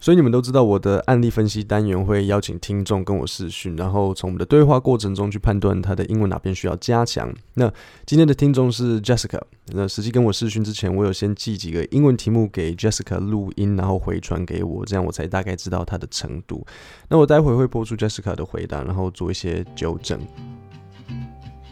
所以你们都知道，我的案例分析单元会邀请听众跟我视讯，然后从我们的对话过程中去判断他的英文哪边需要加强。那今天的听众是 Jessica，那实际跟我视讯之前，我有先寄几个英文题目给 Jessica 录音，然后回传给我，这样我才大概知道他的程度。那我待会会播出 Jessica 的回答，然后做一些纠正。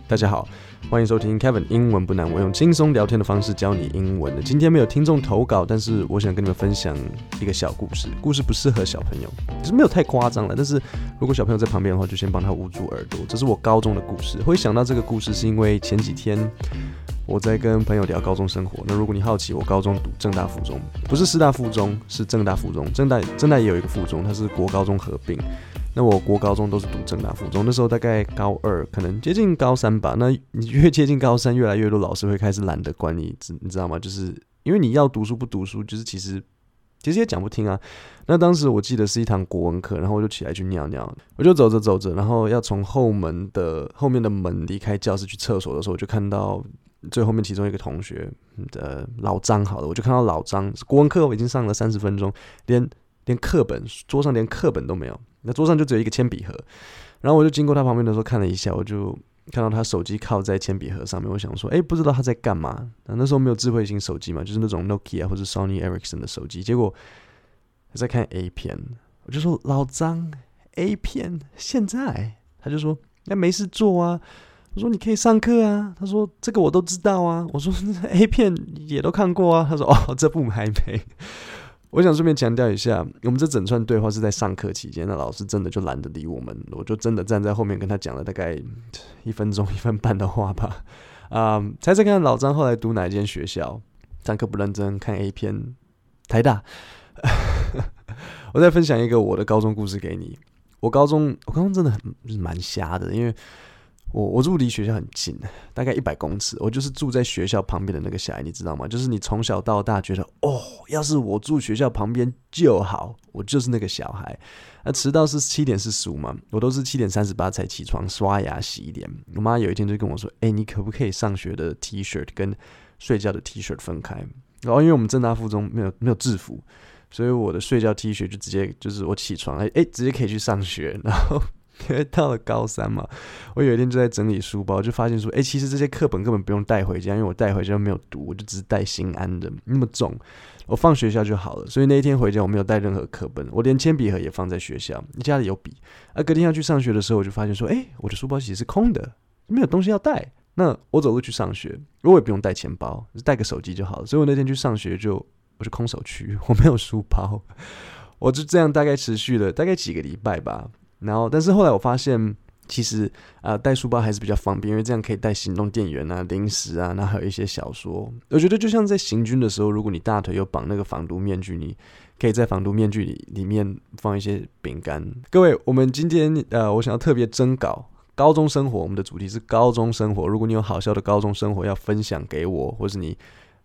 大家好。欢迎收听 Kevin 英文不难，我用轻松聊天的方式教你英文的。今天没有听众投稿，但是我想跟你们分享一个小故事。故事不适合小朋友，其实没有太夸张了。但是如果小朋友在旁边的话，就先帮他捂住耳朵。这是我高中的故事。会想到这个故事，是因为前几天我在跟朋友聊高中生活。那如果你好奇，我高中读正大附中，不是师大附中，是正大附中。正大正大也有一个附中，它是国高中合并。那我国高中都是读正大附中，那时候大概高二，可能接近高三吧。那你越接近高三，越来越多老师会开始懒得管你，你知道吗？就是因为你要读书不读书，就是其实其实也讲不听啊。那当时我记得是一堂国文课，然后我就起来去尿尿，我就走着走着，然后要从后门的后面的门离开教室去厕所的时候，我就看到最后面其中一个同学的老张，好了，我就看到老张国文课我已经上了三十分钟，连连课本桌上连课本都没有。那桌上就只有一个铅笔盒，然后我就经过他旁边的时候看了一下，我就看到他手机靠在铅笔盒上面。我想说，哎，不知道他在干嘛。那那时候没有智慧型手机嘛，就是那种 Nokia 或者 Sony Ericsson 的手机。结果他在看 A 片，我就说老张，A 片现在？他就说那没事做啊。我说你可以上课啊。他说这个我都知道啊。我说 A 片也都看过啊。他说哦，这部还没。我想顺便强调一下，我们这整串对话是在上课期间，那老师真的就懒得理我们，我就真的站在后面跟他讲了大概一分钟、一分半的话吧。啊，猜猜看，老张后来读哪一间学校？上课不认真，看 A 片，台大。我再分享一个我的高中故事给你。我高中，我高中真的很蛮瞎的，因为。我我住离学校很近，大概一百公尺。我就是住在学校旁边的那个小孩，你知道吗？就是你从小到大觉得，哦，要是我住学校旁边就好，我就是那个小孩。那迟到是七点四十五嘛，我都是七点三十八才起床，刷牙洗脸。我妈有一天就跟我说：“哎，你可不可以上学的 T 恤跟睡觉的 T 恤分开？”然后因为我们正大附中没有没有制服，所以我的睡觉 T 恤就直接就是我起床哎哎，直接可以去上学，然后。因为到了高三嘛，我有一天就在整理书包，就发现说，哎，其实这些课本根本不用带回家，因为我带回家没有读，我就只是带心安的那么重，我放学校就好了。所以那一天回家我没有带任何课本，我连铅笔盒也放在学校，家里有笔。而隔天要去上学的时候，我就发现说，哎，我的书包其实是空的，没有东西要带。那我走路去上学，我也不用带钱包，带个手机就好了。所以我那天去上学就我就空手去，我没有书包，我就这样大概持续了大概几个礼拜吧。然后，但是后来我发现，其实啊，带书包还是比较方便，因为这样可以带行动电源啊、零食啊，那还有一些小说。我觉得就像在行军的时候，如果你大腿有绑那个防毒面具，你可以在防毒面具里里面放一些饼干。各位，我们今天呃，我想要特别征稿高中生活，我们的主题是高中生活。如果你有好笑的高中生活要分享给我，或是你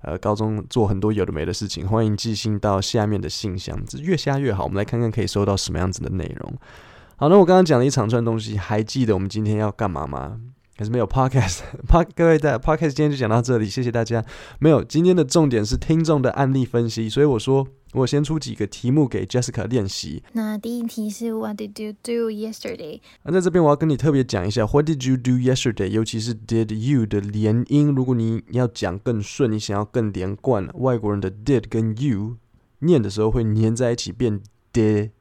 呃高中做很多有的没的事情，欢迎寄信到下面的信箱，这越瞎越好。我们来看看可以收到什么样子的内容。好，那我刚刚讲了一长串东西，还记得我们今天要干嘛吗？还是没有 podcast？p 各位的 podcast 今天就讲到这里，谢谢大家。没有，今天的重点是听众的案例分析，所以我说我先出几个题目给 Jessica 练习。那第一题是 What did you do yesterday？那在这边我要跟你特别讲一下 What did you do yesterday？尤其是 Did you 的连音，如果你要讲更顺，你想要更连贯，外国人的 did 跟 you 念的时候会粘在一起变 did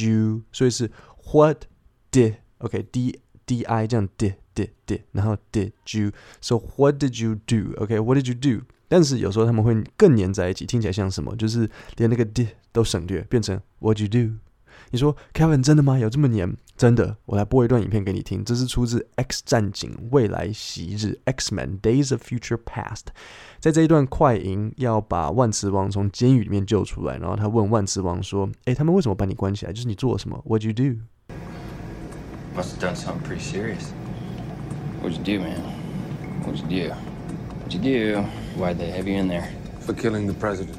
you，所以是。What did OK D D I 这样 did did did，然后 did you？So what did you do OK？What did you do？但是有时候他们会更粘在一起，听起来像什么？就是连那个 did 都省略，变成 What you do？你说 Kevin 真的吗？有这么黏？真的，我来播一段影片给你听。这是出自《X 战警：未来昔日》（X-Men Days of Future Past）。在这一段快银要把万磁王从监狱里面救出来，然后他问万磁王说：“诶，他们为什么把你关起来？就是你做了什么？What you do？” Must have done something pretty serious. What'd you do, man? What'd you do? What'd you do? Why'd they have you in there? For killing the president.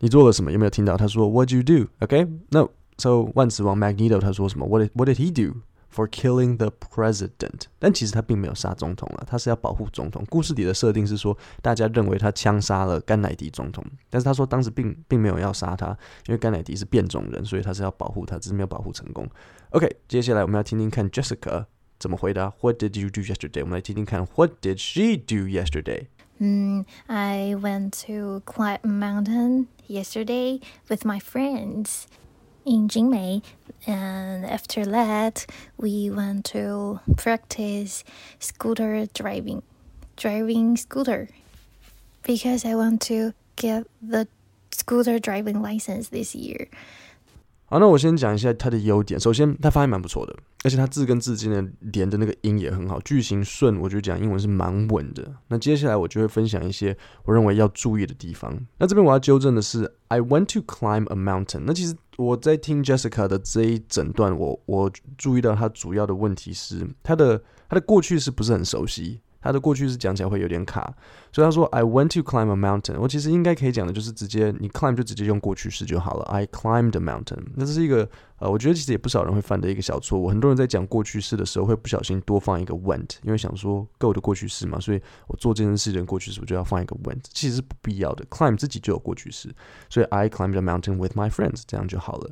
你做了什么？有没有听到？他说 What'd you do? OK，那 so 万磁王 Magneto 他说什么？What did What did he do for killing the president。但其实他并没有杀总统了，他是要保护总统。故事里的设定是说，大家认为他枪杀了甘乃迪总统，但是他说当时并并没有要杀他，因为甘乃迪是变种人，所以他是要保护他，只是没有保护成功。OK，接下来我们要听听看 Jessica 怎么回答。What did you do yesterday？我们来听听看 What did she do yesterday？Mm, I went to climb a mountain yesterday with my friends in Jingmei, and after that, we went to practice scooter driving, driving scooter, because I want to get the scooter driving license this year. 好，那我先讲一下它的优点。首先，它发音蛮不错的，而且它字跟字间的连的那个音也很好，句型顺。我觉得讲英文是蛮稳的。那接下来我就会分享一些我认为要注意的地方。那这边我要纠正的是，I went to climb a mountain。那其实 我在听 Jessica 的这一整段，我我注意到他主要的问题是他的他的过去是不是很熟悉。它的过去式讲起来会有点卡，所以他说 I went to climb a mountain。我其实应该可以讲的就是直接你 climb 就直接用过去式就好了。I climbed a mountain。那这是一个呃，我觉得其实也不少人会犯的一个小错误。很多人在讲过去式的时候会不小心多放一个 went，因为想说 go 的过去式嘛，所以我做这件事情过去式我就要放一个 went，其实是不必要的。climb 自己就有过去式，所以 I climbed a mountain with my friends，这样就好了。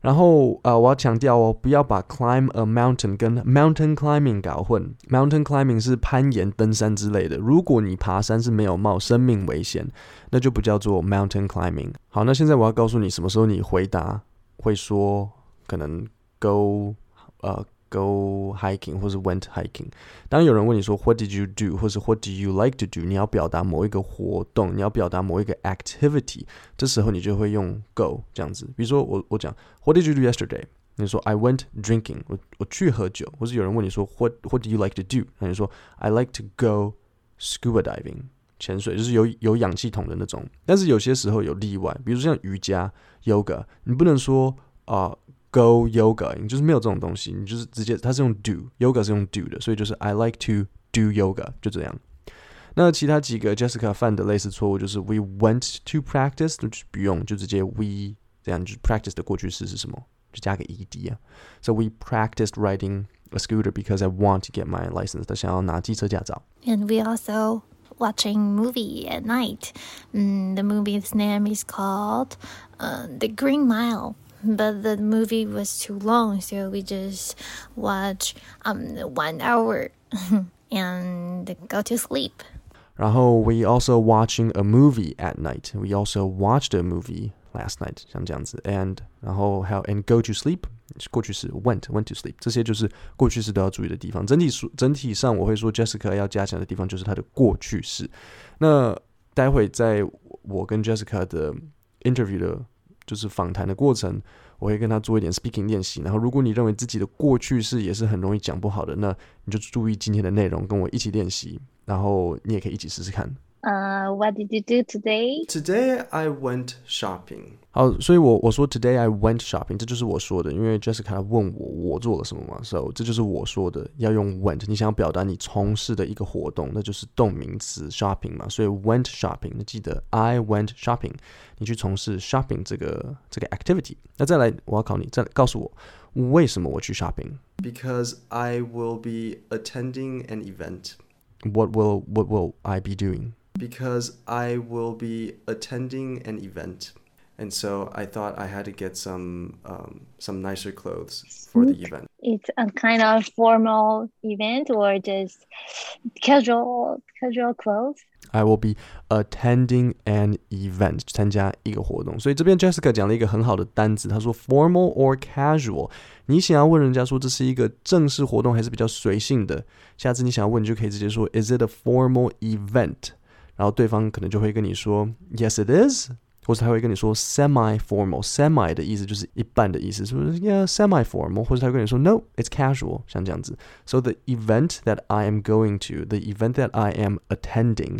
然后啊，我要强调哦，不要把 climb a mountain 跟 mountain climbing 搞混。mountain climbing 是攀岩、登山之类的。如果你爬山是没有冒生命危险，那就不叫做 mountain climbing。好，那现在我要告诉你，什么时候你回答会说可能 go 呃。Go hiking 或是 went hiking。当有人问你说 What did you do 或是 What do you like to do，你要表达某一个活动，你要表达某一个 activity，这时候你就会用 go 这样子。比如说我我讲 What did you do yesterday？你说 I went drinking，我我去喝酒。或是有人问你说 What What do you like to do？那你说 I like to go scuba diving，潜水就是有有氧气筒的那种。但是有些时候有例外，比如说像瑜伽 yoga，你不能说啊。 Go yoga，你就是没有这种东西，你就是直接它是用 do，yoga 是用 do 的，所以就是 I like to do yoga，就这样。那其他几个 Jessica 犯的类似错误就是 We went to practice，就不用，就直接 we 这样，就是 practice 的过去式是什么？就加个 ed 啊。So we practiced riding a scooter because I want to get my license，他想要拿机车驾照。And we also watching movie at night. Mm, the movie's name is called uh, The Green Mile but the movie was too long, so we just watch um one hour and go to sleep. 然后 we also watching a movie at night. We also watched a movie last night，像这样子。And 然后还有 and go to sleep，过去式 went went to sleep，这些就是过去式都要注意的地方。整体说整体上我会说 Jessica 要加强的地方就是它的过去式。那待会在我跟 Jessica 的 interview 的 就是访谈的过程，我会跟他做一点 speaking 练习。然后，如果你认为自己的过去式也是很容易讲不好的，那你就注意今天的内容，跟我一起练习。然后你也可以一起试试看。Uh, what did you do today? Today I went shopping. 好，所以我我说 Today I went shopping，这就是我说的，因为 Jessica 问我我做了什么嘛，so 这就是我说的，要用 went。你想要表达你从事的一个活动，那就是动名词 shopping 嘛，所以 went shopping。那记得 I went shopping，你去从事 shopping 这个这个 activity。那再来，我要考你，再告诉我为什么我去 shopping？Because I will be attending an event. What will what will I be doing? because I will be attending an event. And so I thought I had to get some um, some nicer clothes for the event. It's a kind of formal event or just casual casual clothes. I will be attending an event，参加一个活动。所以这边 Jessica 讲了一个很好的单词，她说 formal or casual。你想要问人家说这是一个正式活动还是比较随性的？下次你想要问，你就可以直接说 Is it a formal event？ 然后对方可能就会跟你说 Yes, it is，或者他会跟你说 semi formal。semi 的意思就是一半的意思，是不是？Yeah, semi formal。或者他会跟你说 No, it's casual，像这样子。So the event that I am going to, the event that I am attending,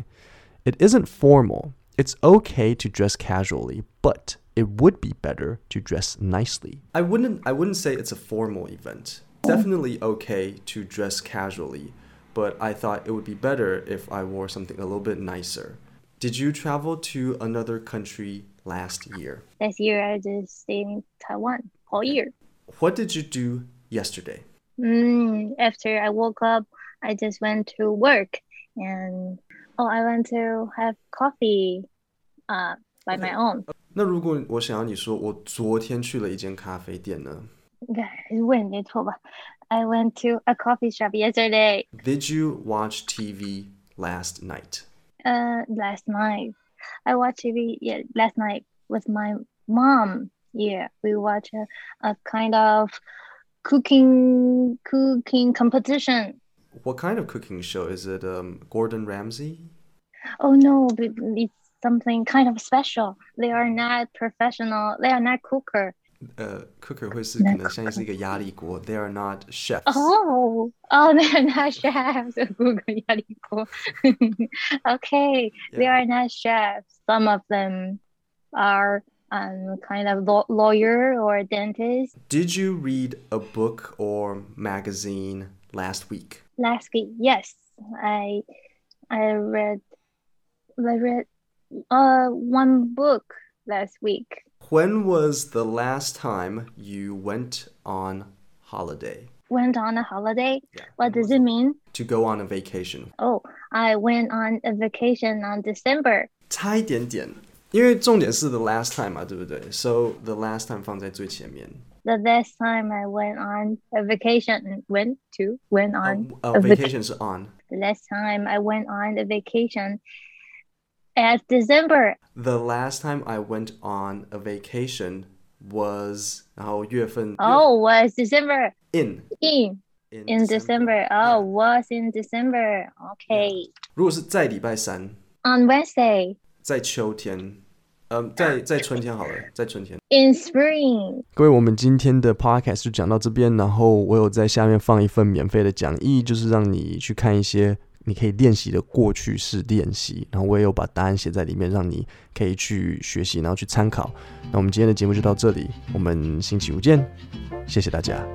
it isn't formal. It's okay to dress casually, but it would be better to dress nicely. I wouldn't I wouldn't say it's a formal event. Definitely okay to dress casually but I thought it would be better if I wore something a little bit nicer. Did you travel to another country last year? Last year, I just stayed in Taiwan all year. What did you do yesterday? Mm, after I woke up, I just went to work and oh, I went to have coffee uh, by my own. 那如果我想要你说我昨天去了一间咖啡店呢 I went to a coffee shop yesterday. Did you watch TV last night? Uh, last night. I watched TV yeah, last night with my mom. Yeah, we watched a, a kind of cooking cooking competition. What kind of cooking show is it? Um, Gordon Ramsay? Oh no, it's something kind of special. They are not professional. They are not cooker. 呃，cooker 会是可能像是一个压力锅，they are not chefs。哦哦，they are not chefs。Google 压力锅。okay, they are not chefs. Some of them are um kind of lawyer or dentist. Did you read a book or magazine last week? Last week, yes, I I read I read uh one book last week. When was the last time you went on holiday? Went on a holiday? Yeah. What does it mean? To go on a vacation. Oh, I went on a vacation on December. 差一点点，因为重点是 the last time 嘛，对不对？So the last time 放在最前面。The last time I went on a vacation, went to, went on. Uh, uh, vacation is on. The last time I went on a vacation at December. The last time I went on a vacation was 然后月份 Oh, was December. In in in, in December. Oh, yeah. was in December. Okay. 如果是在礼拜三 On Wednesday. 在秋天。嗯，在在春天好了，在春天。In spring。各位，我们今天的 podcast 就讲到这边，然后我有在下面放一份免费的讲义，就是让你去看一些 你可以练习的过去式练习，然后我也有把答案写在里面，让你可以去学习，然后去参考。那我们今天的节目就到这里，我们星期五见，谢谢大家。